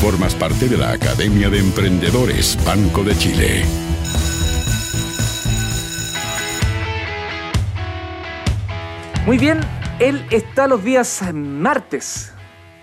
Formas parte de la Academia de Emprendedores Banco de Chile. Muy bien, él está los días martes.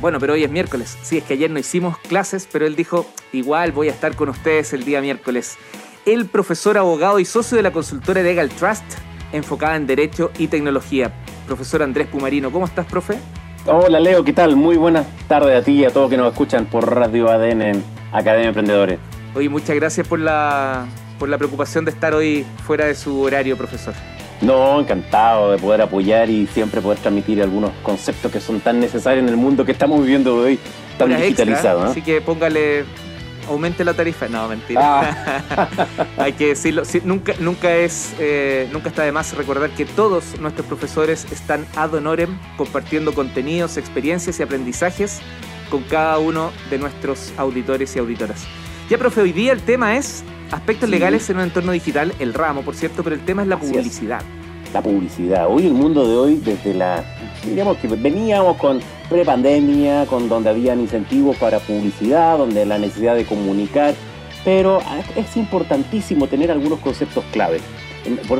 Bueno, pero hoy es miércoles. Sí, es que ayer no hicimos clases, pero él dijo, igual voy a estar con ustedes el día miércoles. El profesor abogado y socio de la consultora Legal Trust, enfocada en Derecho y Tecnología. Profesor Andrés Pumarino, ¿cómo estás, profe? Hola Leo, ¿qué tal? Muy buenas tardes a ti y a todos que nos escuchan por Radio ADN en Academia de Emprendedores. Oye, muchas gracias por la, por la preocupación de estar hoy fuera de su horario, profesor. No, encantado de poder apoyar y siempre poder transmitir algunos conceptos que son tan necesarios en el mundo que estamos viviendo hoy, tan digitalizado. Así que póngale aumente la tarifa. No, mentira. Ah. Hay que decirlo. nunca, nunca, es, eh, nunca está de más recordar que todos nuestros profesores están ad honorem compartiendo contenidos, experiencias y aprendizajes con cada uno de nuestros auditores y auditoras. Ya, profe, hoy día el tema es aspectos legales en un entorno digital, el ramo, por cierto, pero el tema es la publicidad. La publicidad. Hoy el mundo de hoy, desde la diríamos que veníamos con prepandemia, con donde habían incentivos para publicidad, donde la necesidad de comunicar, pero es importantísimo tener algunos conceptos clave,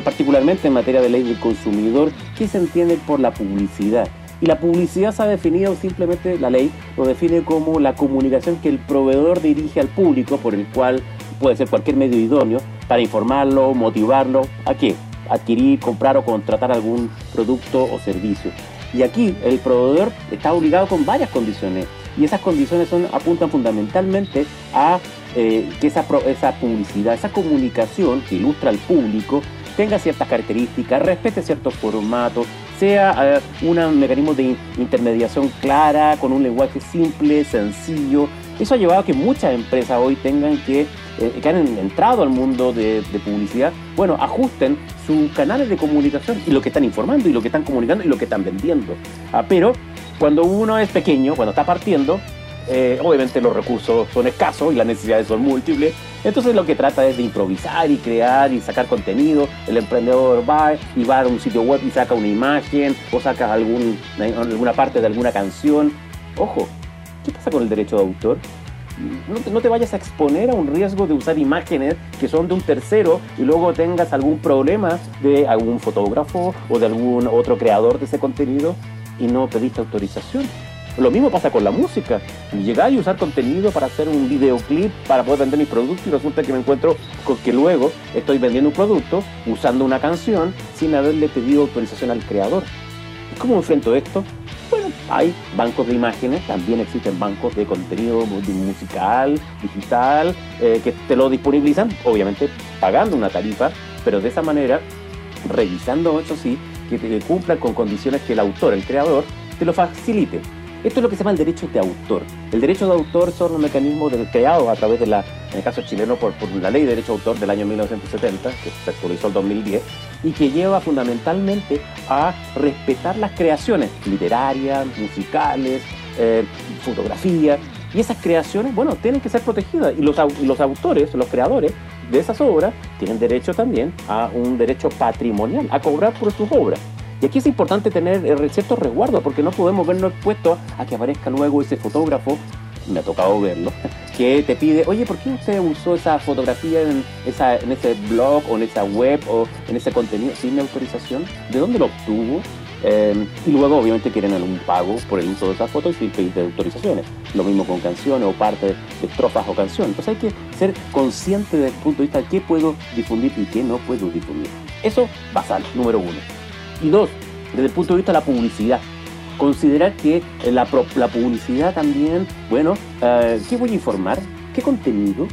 particularmente en materia de ley del consumidor, ¿qué se entiende por la publicidad? Y la publicidad se ha definido simplemente, la ley lo define como la comunicación que el proveedor dirige al público, por el cual puede ser cualquier medio idóneo, para informarlo, motivarlo, ¿a qué? Adquirir, comprar o contratar algún producto o servicio. Y aquí el proveedor está obligado con varias condiciones y esas condiciones apuntan fundamentalmente a eh, que esa, esa publicidad, esa comunicación que ilustra al público tenga ciertas características, respete ciertos formatos, sea un mecanismo de intermediación clara, con un lenguaje simple, sencillo. Eso ha llevado a que muchas empresas hoy tengan que eh, que han entrado al mundo de, publicidad, bueno, ajusten sus canales de comunicación y lo que están informando y lo que están comunicando y lo que están vendiendo. Ah, pero cuando uno es pequeño, cuando está partiendo, eh, obviamente los recursos son escasos y las necesidades son múltiples. Entonces lo que trata es de improvisar y crear y sacar contenido. El emprendedor va y va a un sitio web y saca una imagen o saca alguna parte de alguna canción. Ojo, ¿qué pasa con el derecho de autor? No te, vayas a exponer a un riesgo de usar imágenes que son de un tercero y luego tengas algún problema de algún fotógrafo o de algún otro creador de ese contenido y no pediste autorización. Lo mismo pasa con la música. Llegar y usar contenido para hacer un videoclip para poder vender mis productos y resulta que me encuentro con que luego estoy vendiendo un producto usando una canción sin haberle pedido autorización al creador. ¿Cómo enfrento esto? Bueno, hay bancos de imágenes, también existen bancos de contenido musical, digital, eh, que te lo disponibilizan, obviamente pagando una tarifa, pero de esa manera, revisando eso sí, que te cumplan con condiciones que el autor, el creador, te lo facilite. Esto es lo que se llama el derecho de autor. El derecho de autor son los mecanismos creados a través de la, en el caso chileno, por, la ley de derecho de autor del año 1970, que se actualizó el 2010, y que lleva fundamentalmente a respetar las creaciones literarias, musicales, eh, fotografías, y esas creaciones, bueno, tienen que ser protegidas. Y los, y los autores, los creadores de esas obras, tienen derecho también a un derecho patrimonial, a cobrar por sus obras. Y aquí es importante tener eh, ciertos resguardos porque no podemos vernos expuestos a que aparezca luego ese fotógrafo, me ha tocado verlo, que te pide, oye, ¿por qué usted usó esa fotografía en, esa, en ese blog o en esa web o en ese contenido sin autorización? ¿De dónde lo obtuvo? Eh, y luego obviamente quieren algún pago por el uso de esas fotos sin pedir autorizaciones. Lo mismo con canciones o parte de estrofas o canciones. Entonces hay que ser consciente desde el punto de vista de qué puedo difundir y qué no puedo difundir. Eso basal, número uno. Y dos, desde el punto de vista de la publicidad. Considerar que la, la publicidad también, bueno, eh, ¿qué voy a informar? ¿Qué contenido?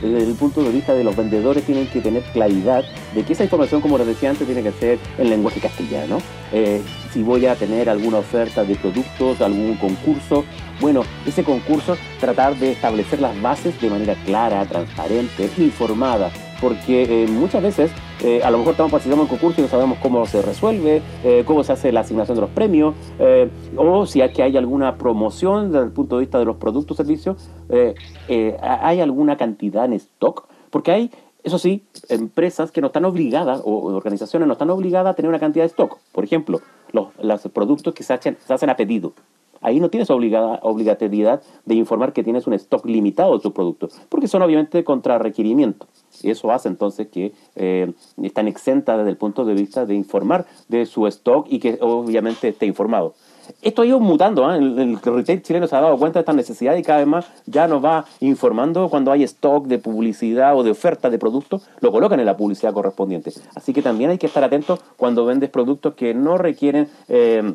Desde el punto de vista de los vendedores tienen que tener claridad de que esa información, como les decía antes, tiene que ser en lenguaje castellano. Eh, si voy a tener alguna oferta de productos, algún concurso, bueno, ese concurso tratar de establecer las bases de manera clara, transparente, informada, porque eh, muchas veces eh, a lo mejor estamos participando en concurso y no sabemos cómo se resuelve, eh, cómo se hace la asignación de los premios, eh, o si hay, que hay alguna promoción desde el punto de vista de los productos o servicios, hay alguna cantidad en stock, porque hay, eso sí, empresas que no están obligadas, o organizaciones no están obligadas a tener una cantidad de stock. Por ejemplo, los, productos que se hacen, se hacen a pedido. ahí no tienes obligatoriedad de informar que tienes un stock limitado de tus productos, porque son obviamente contra requerimiento. Eso hace entonces que eh, están exentas desde el punto de vista de informar de su stock y que obviamente esté informado. Esto ha ido mutando, ¿eh? el, retail chileno se ha dado cuenta de esta necesidad y cada vez más ya nos va informando cuando hay stock de publicidad o de oferta de productos, lo colocan en la publicidad correspondiente. Así que también hay que estar atentos cuando vendes productos que no requieren... Eh,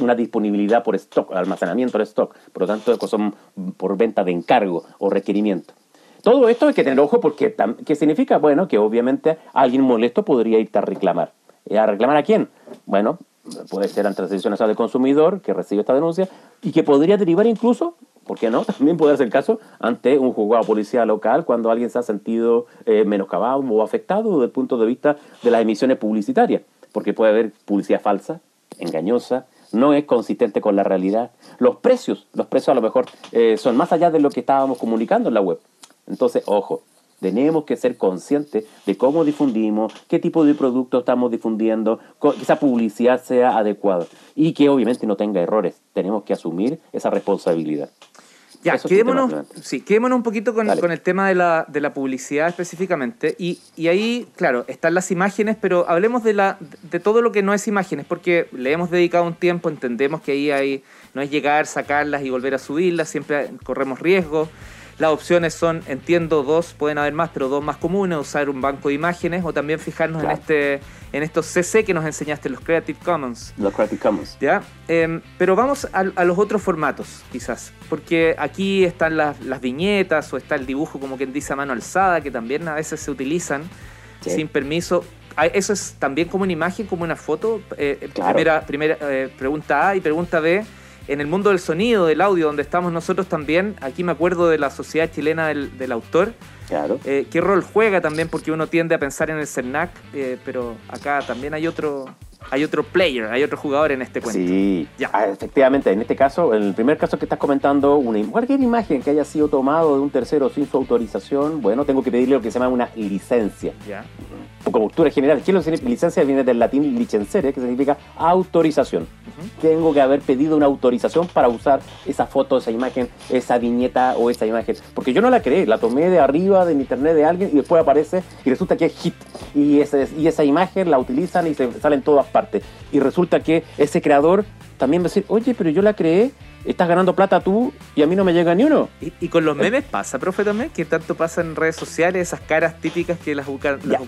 una disponibilidad por stock, almacenamiento de stock, por lo tanto son por venta de encargo o requerimiento. Todo esto hay que tener ojo porque ¿qué significa? Bueno, que obviamente alguien molesto podría irte a reclamar. ¿A reclamar a quién? Bueno, puede ser ante la Sección Nacional del Consumidor que recibe esta denuncia y que podría derivar incluso, ¿por qué no? También puede ser el caso ante un juzgado policía local cuando alguien se ha sentido eh, menoscabado o afectado desde el punto de vista de las emisiones publicitarias, porque puede haber publicidad falsa, engañosa, no es consistente con la realidad. Los precios, los precios a lo mejor eh, son más allá de lo que estábamos comunicando en la web. Entonces, ojo, tenemos que ser conscientes de cómo difundimos, qué tipo de producto estamos difundiendo, que esa publicidad sea adecuada y que obviamente no tenga errores. Tenemos que asumir esa responsabilidad. Ya, quedémonos, sí, quedémonos un poquito con, con el tema de la, de la publicidad específicamente. Y, y, ahí, claro, están las imágenes, pero hablemos de, la, de todo lo que no es imágenes, porque le hemos dedicado un tiempo, entendemos que ahí hay, no es llegar, sacarlas y volver a subirlas, siempre corremos riesgos. Las opciones son, entiendo, dos, pueden haber más, pero dos más comunes, usar un banco de imágenes o también fijarnos en este en estos CC que nos enseñaste, los Creative Commons. Los Creative Commons. ¿Ya? Em, pero vamos a, los otros formatos, quizás, porque aquí están las, viñetas o está el dibujo como quien dice a mano alzada, que también a veces se utilizan sin permiso. Ah, ¿Eso es también como una imagen, como una foto? Eh, primera primera eh, pregunta A y pregunta B en el mundo del sonido, del audio, donde estamos nosotros también, aquí me acuerdo de la Sociedad Chilena del, Autor. Claro. Eh, ¿Qué rol juega también? Porque uno tiende a pensar en el CERNAC, eh, pero acá también hay otro, hay otro player, hay otro jugador en este cuento. Sí, ya. Ah, efectivamente, en este caso, en el primer caso que estás comentando, una, cualquier imagen que haya sido tomado de un tercero sin su autorización, bueno, tengo que pedirle lo que se llama una licencia. Ya. Como cultura general, ¿qué es licencia? Viene del latín licensere, que significa autorización. Tengo que haber pedido una autorización para usar esa foto, esa imagen, esa viñeta o esa imagen. Porque yo no la creé, la tomé de arriba de internet de alguien y después aparece y resulta que es hit. Y, ese, y esa imagen la utilizan y se sale en todas partes. Y resulta que ese creador también va a decir, oye, pero yo la creé estás ganando plata tú y a mí no me llega ni uno. ¿Y, con los memes pasa, profe, también? ¿Que tanto pasa en redes sociales, esas caras típicas que las,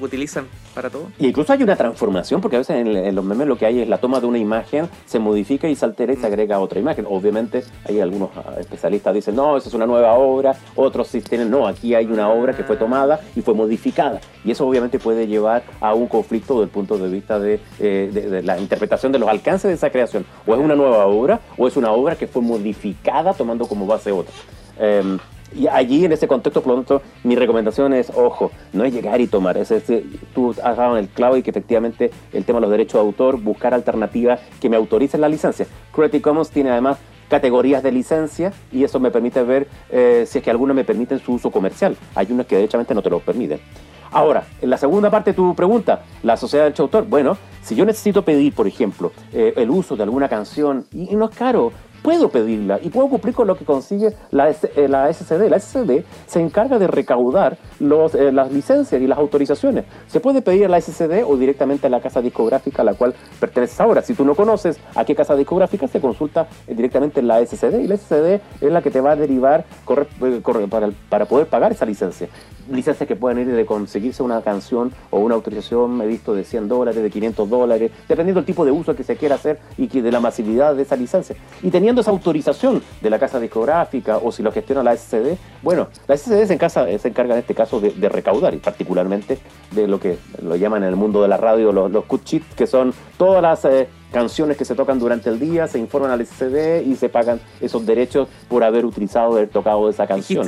utilizan para todo? Y incluso hay una transformación, porque a veces en, los memes lo que hay es la toma de una imagen, se modifica y se altera y se mm. agrega otra imagen. Obviamente, hay algunos ah, especialistas dicen, no, esa es una nueva obra, otros sí tienen, no, aquí hay una obra que fue tomada y fue modificada. Y eso obviamente puede llevar a un conflicto desde el punto de vista de, eh, de la interpretación de los alcances de esa creación. O es una nueva obra, o es una obra que fue modificada tomando como base otra. Em, y allí en ese contexto, por lo tanto, mi recomendación es, ojo, no es llegar y tomar, es, tú has dado en el clavo y que efectivamente el tema de los derechos de autor, buscar alternativas que me autoricen la licencia. Creative Commons tiene además categorías de licencia y eso me permite ver eh, si es que algunas me permiten su uso comercial. Hay unas que derechamente no te lo permiten. Ahora, en la segunda parte de tu pregunta, la sociedad de derecho autor. Bueno, si yo necesito pedir, por ejemplo, eh, el uso de alguna canción, y no es caro, puedo pedirla y puedo cumplir con lo que consigue la, eh, la SCD. La SCD se encarga de recaudar los, eh, las licencias y las autorizaciones. Se puede pedir a la SCD o directamente a la casa discográfica a la cual perteneces ahora. Si tú no conoces a qué casa discográfica, se consulta eh, directamente en la SCD y la SCD es la que te va a derivar para, para poder pagar esa licencia licencias que pueden ir de conseguirse una canción o una autorización, he visto, de 100 dólares, de 500 dólares, dependiendo del tipo de uso que se quiera hacer y que de la masividad de esa licencia. Y teniendo esa autorización de la casa discográfica o si lo gestiona la SCD, bueno, la SCD se, encarga, se encarga en este caso de, recaudar y particularmente de lo que lo llaman en el mundo de la radio los, los cut que son todas las... Eh, canciones que se tocan durante el día, se informan al SCD y se pagan esos derechos por haber utilizado, haber tocado esa canción.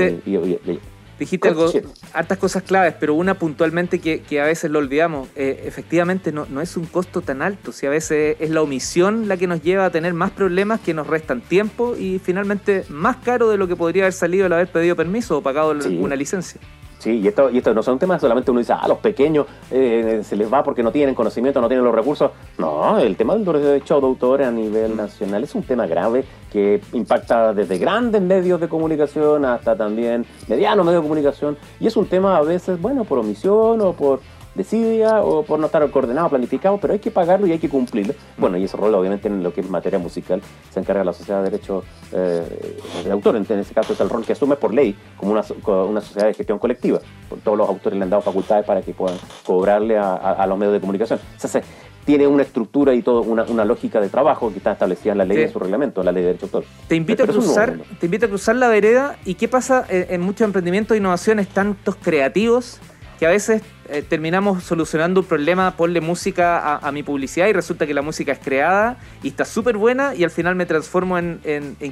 Dijiste algo, hartas cosas claves, pero una puntualmente que, a veces lo olvidamos. Eh, efectivamente, no, no, es un costo tan alto. Si a veces es la omisión la que nos lleva a tener más problemas que nos restan tiempo y finalmente más caro de lo que podría haber salido el haber pedido permiso o pagado una licencia. Sí, y esto, y esto no son temas solamente uno dice, ah, los pequeños eh, se les va porque no tienen conocimiento, no tienen los recursos. No, el tema del derecho de autor a nivel nacional es un tema grave que impacta desde grandes medios de comunicación hasta también medianos medios de comunicación. Y es un tema a veces, bueno, por omisión o por desidia o por no estar coordinado, planificado, pero hay que pagarlo y hay que cumplirlo. Bueno, y ese rol obviamente en lo que es materia musical se encarga la Sociedad de Derecho eh, de Autor, en ese caso es el rol que asume por ley como una, una sociedad de gestión colectiva. Todos los autores le han dado facultades para que puedan cobrarle a, los medios de comunicación. O sea, tiene una estructura y todo, una, una, lógica de trabajo que está establecida en la ley de su reglamento, la ley de derecho autor. Te invito, a cruzar, te invito a cruzar la vereda y qué pasa en, en muchos emprendimientos e innovaciones tantos creativos que a veces eh, terminamos solucionando un problema, ponle música a, mi publicidad y resulta que la música es creada y está súper buena y al final me transformo en,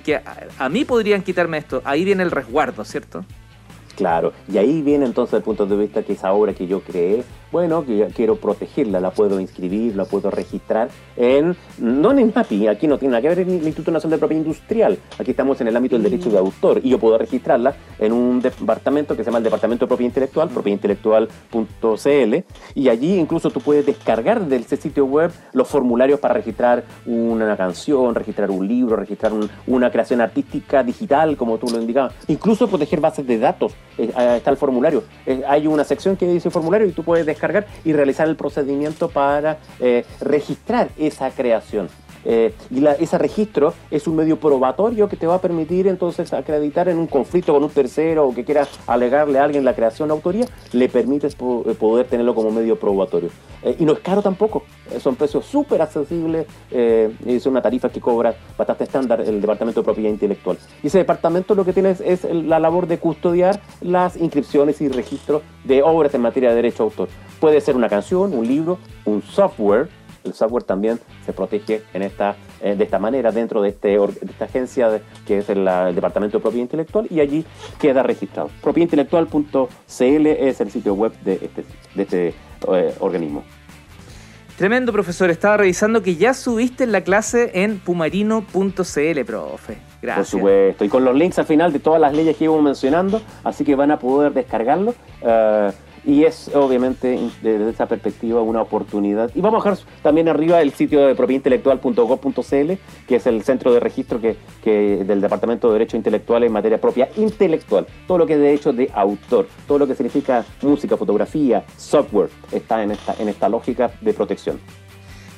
que a, mí podrían quitarme esto. Ahí viene el resguardo, ¿cierto? Claro, y ahí viene entonces el punto de vista que esa obra que yo creé bueno, que quiero protegerla, la puedo inscribir, la puedo registrar en, no en INAPI, aquí no tiene nada que ver en el Instituto Nacional de Propiedad Industrial, aquí estamos en el ámbito del derecho de autor y yo puedo registrarla en un departamento que se llama el Departamento de Propiedad Intelectual, propiedadintelectual.cl y allí incluso tú puedes descargar de ese sitio web los formularios para registrar una canción, registrar un libro, registrar una creación artística digital, como tú lo indicabas, incluso proteger bases de datos, eh, está el formulario, eh, hay una sección que dice formulario y tú puedes descargar y realizar el procedimiento para eh, registrar esa creación. Eh, y ese registro es un medio probatorio que te va a permitir entonces acreditar en un conflicto con un tercero o que quieras alegarle a alguien la creación de autoría, le permites eh, poder tenerlo como medio probatorio. Eh, y no es caro tampoco, son precios súper accesibles, es una tarifa que cobra bastante estándar el Departamento de Propiedad Intelectual. Y ese departamento lo que tiene es, la labor de custodiar las inscripciones y registros de obras en materia de derecho a autor. Puede ser una canción, un libro, un software, el software también se protege en esta, eh, de esta manera dentro de, este, esta agencia que es el, Departamento de Propiedad Intelectual y allí queda registrado. Propiedadintelectual.cl es el sitio web de este, de este eh, organismo. Tremendo, profesor. Estaba revisando que ya subiste la clase en pumarino.cl, profe. Gracias. Por supuesto. Y con los links al final de todas las leyes que íbamos mencionando, así que van a poder descargarlo. Eh, y es obviamente desde esa perspectiva una oportunidad. Y vamos a dejar también arriba el sitio de propiedadintelectual.gov.cl, que es el centro de registro que, del Departamento de Derecho Intelectual en materia propia intelectual. Todo lo que es derecho de autor, todo lo que significa música, fotografía, software, está en esta, en esta lógica de protección.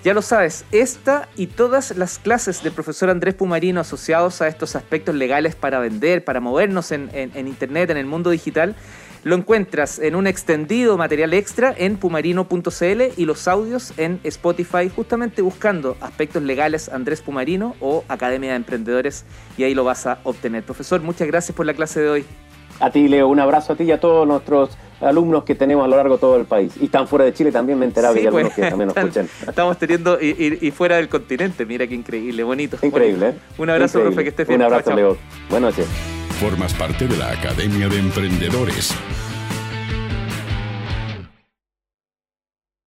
Ya lo sabes, esta y todas las clases del profesor Andrés Pumarino asociados a estos aspectos legales para vender, para movernos en, en Internet, en el mundo digital, lo encuentras en un extendido material extra en pumarino.cl y los audios en Spotify, justamente buscando aspectos legales Andrés Pumarino o Academia de Emprendedores y ahí lo vas a obtener. Profesor, muchas gracias por la clase de hoy. A ti, Leo, un abrazo a ti y a todos nuestros alumnos que tenemos a lo largo de todo el país. Y están fuera de Chile también, me enteraba que algunos que también nos escuchan. Estamos teniendo, y, fuera del continente, mira qué increíble, bonito. Increíble, ¿eh? Un abrazo, profe, que estés bien. Un abrazo, Leo. Buenas noches. Formas parte de la Academia de Emprendedores